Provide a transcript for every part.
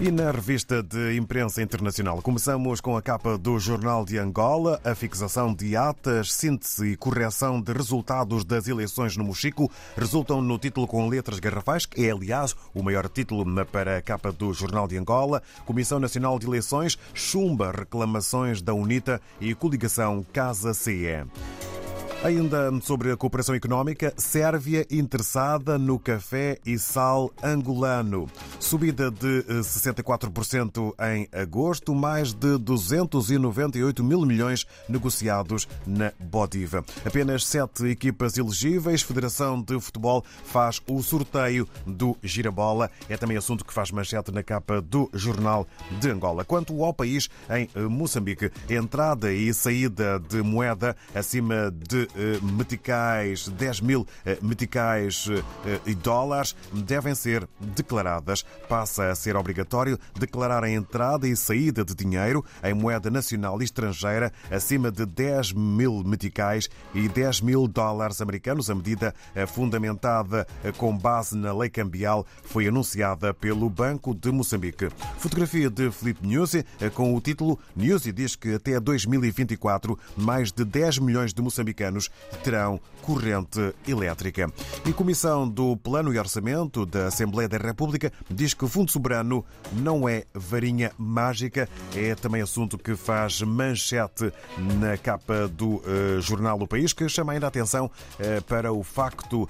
E na revista de imprensa internacional, começamos com a capa do Jornal de Angola, a fixação de atas, síntese e correção de resultados das eleições no Mochico resultam no título com letras garrafais, que é, aliás, o maior título para a capa do Jornal de Angola. Comissão Nacional de Eleições chumba reclamações da UNITA e coligação Casa CE. Ainda sobre a cooperação económica, Sérvia interessada no café e sal angolano. Subida de 64% em agosto, mais de 298 mil milhões negociados na Bodiva. Apenas sete equipas elegíveis. Federação de Futebol faz o sorteio do Girabola. É também assunto que faz manchete na capa do Jornal de Angola. Quanto ao país, em Moçambique, entrada e saída de moeda acima de eh, meticais, 10 mil eh, meticais eh, e dólares devem ser declaradas. Passa a ser obrigatório declarar a entrada e saída de dinheiro em moeda nacional e estrangeira acima de 10 mil meticais e 10 mil dólares americanos. A medida fundamentada com base na lei cambial foi anunciada pelo Banco de Moçambique. Fotografia de Felipe Nuzzi com o título Nuzzi diz que até 2024 mais de 10 milhões de moçambicanos terão corrente elétrica. E a Comissão do Plano e Orçamento da Assembleia da República diz que o Fundo Soberano não é varinha mágica, é também assunto que faz manchete na capa do uh, jornal O País, que chama ainda a atenção uh, para o facto uh,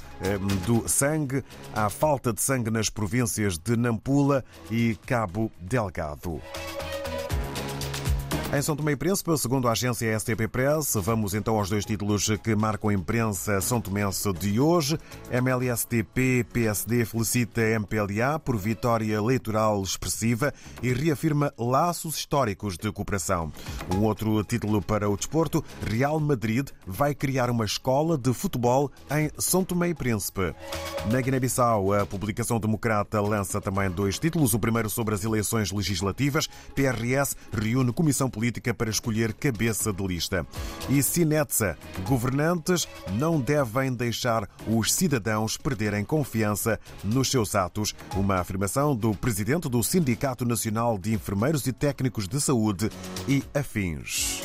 do sangue, a falta de sangue nas províncias de Nampula e Cabo Delgado. Em São Tomé e Príncipe, segundo a agência STP Press, vamos então aos dois títulos que marcam a imprensa são tomense de hoje. MLSTP-PSD felicita MPLA por vitória eleitoral expressiva e reafirma laços históricos de cooperação. Um outro título para o desporto, Real Madrid vai criar uma escola de futebol em São Tomé e Príncipe. Na Guiné-Bissau, a publicação democrata lança também dois títulos. O primeiro sobre as eleições legislativas. PRS reúne comissão política política para escolher cabeça de lista. E Sinetsa, governantes não devem deixar os cidadãos perderem confiança nos seus atos. Uma afirmação do presidente do Sindicato Nacional de Enfermeiros e Técnicos de Saúde e afins.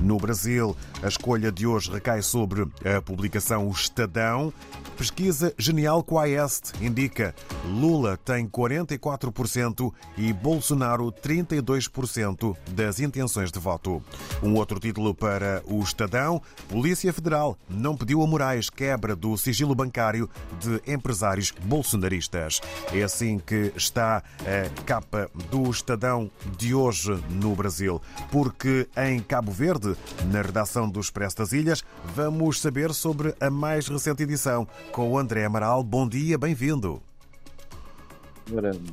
No Brasil, a escolha de hoje recai sobre a publicação O Estadão. Pesquisa Genial Quaest indica Lula tem 44% e Bolsonaro 32% das intenções de voto. Um outro título para o Estadão: Polícia Federal não pediu a Moraes quebra do sigilo bancário de empresários bolsonaristas. É assim que está a capa do Estadão de hoje no Brasil, porque em Cabo Verde, na redação do Expresso das Ilhas, vamos saber sobre a mais recente edição com o André Amaral. Bom dia, bem-vindo.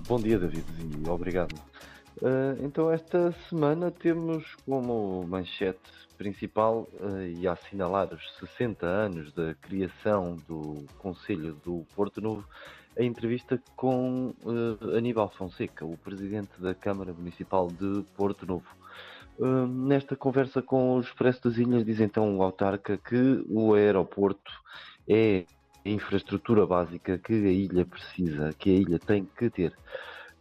Bom dia, David, e obrigado. Uh, então, esta semana temos como manchete principal uh, e a assinalar os 60 anos da criação do Conselho do Porto Novo, a entrevista com uh, Aníbal Fonseca, o presidente da Câmara Municipal de Porto Novo. Uh, nesta conversa com o Expresso das Ilhas, diz então o autarca que o aeroporto é a infraestrutura básica que a ilha precisa, que a ilha tem que ter.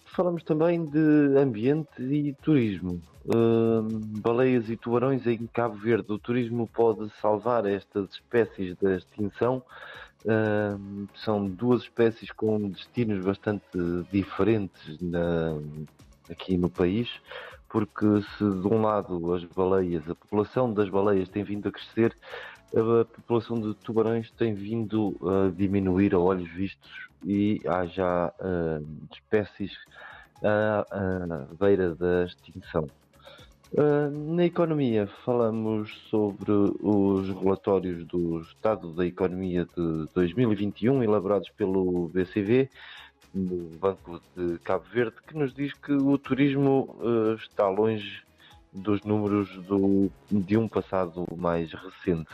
Falamos também de ambiente e turismo. Uh, baleias e tubarões em Cabo Verde. O turismo pode salvar estas espécies da extinção. Uh, são duas espécies com destinos bastante diferentes na, aqui no país porque se de um lado as baleias, a população das baleias tem vindo a crescer, a população de tubarões tem vindo a diminuir a olhos vistos e há já uh, espécies à, à, beira da extinção. Uh, na economia, falamos sobre os relatórios do Estado da Economia de 2021, elaborados pelo BCV, no Banco de Cabo Verde, que nos diz que o turismo uh, está longe dos números do, de um passado mais recente.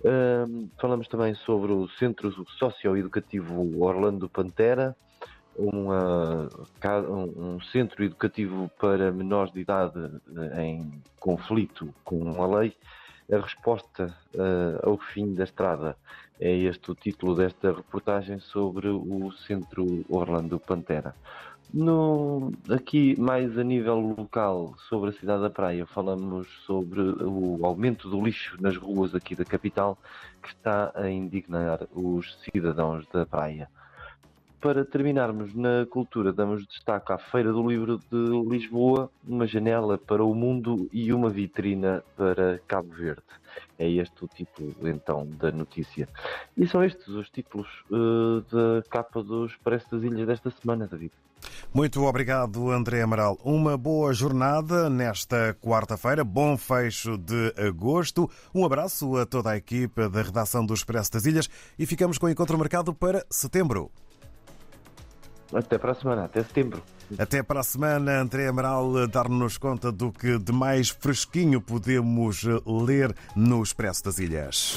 Uh, falamos também sobre o Centro Socioeducativo Orlando Pantera, uma, um centro educativo para menores de idade eh, em conflito com a lei A resposta uh, ao fim da estrada. É este o título desta reportagem sobre o Centro Orlando Pantera. No, aqui, mais a nível local, sobre a cidade da Praia, falamos sobre o aumento do lixo nas ruas aqui da capital, que está a indignar os cidadãos da Praia. Para terminarmos na cultura, damos destaque à Feira do Livro de Lisboa, uma janela para o mundo e uma vitrina para Cabo Verde. É este o título, então, da notícia. E são estes os títulos uh, da capa dos Expresso das Ilhas desta semana, David. Muito obrigado, André Amaral. Uma boa jornada nesta quarta-feira, bom fecho de agosto. Um abraço a toda a equipa da redação do Expresso das Ilhas e ficamos com o encontro marcado para setembro. Até para a semana, até setembro. Até para a semana, André Amaral, dar-nos conta do que de mais fresquinho podemos ler no Expresso das Ilhas.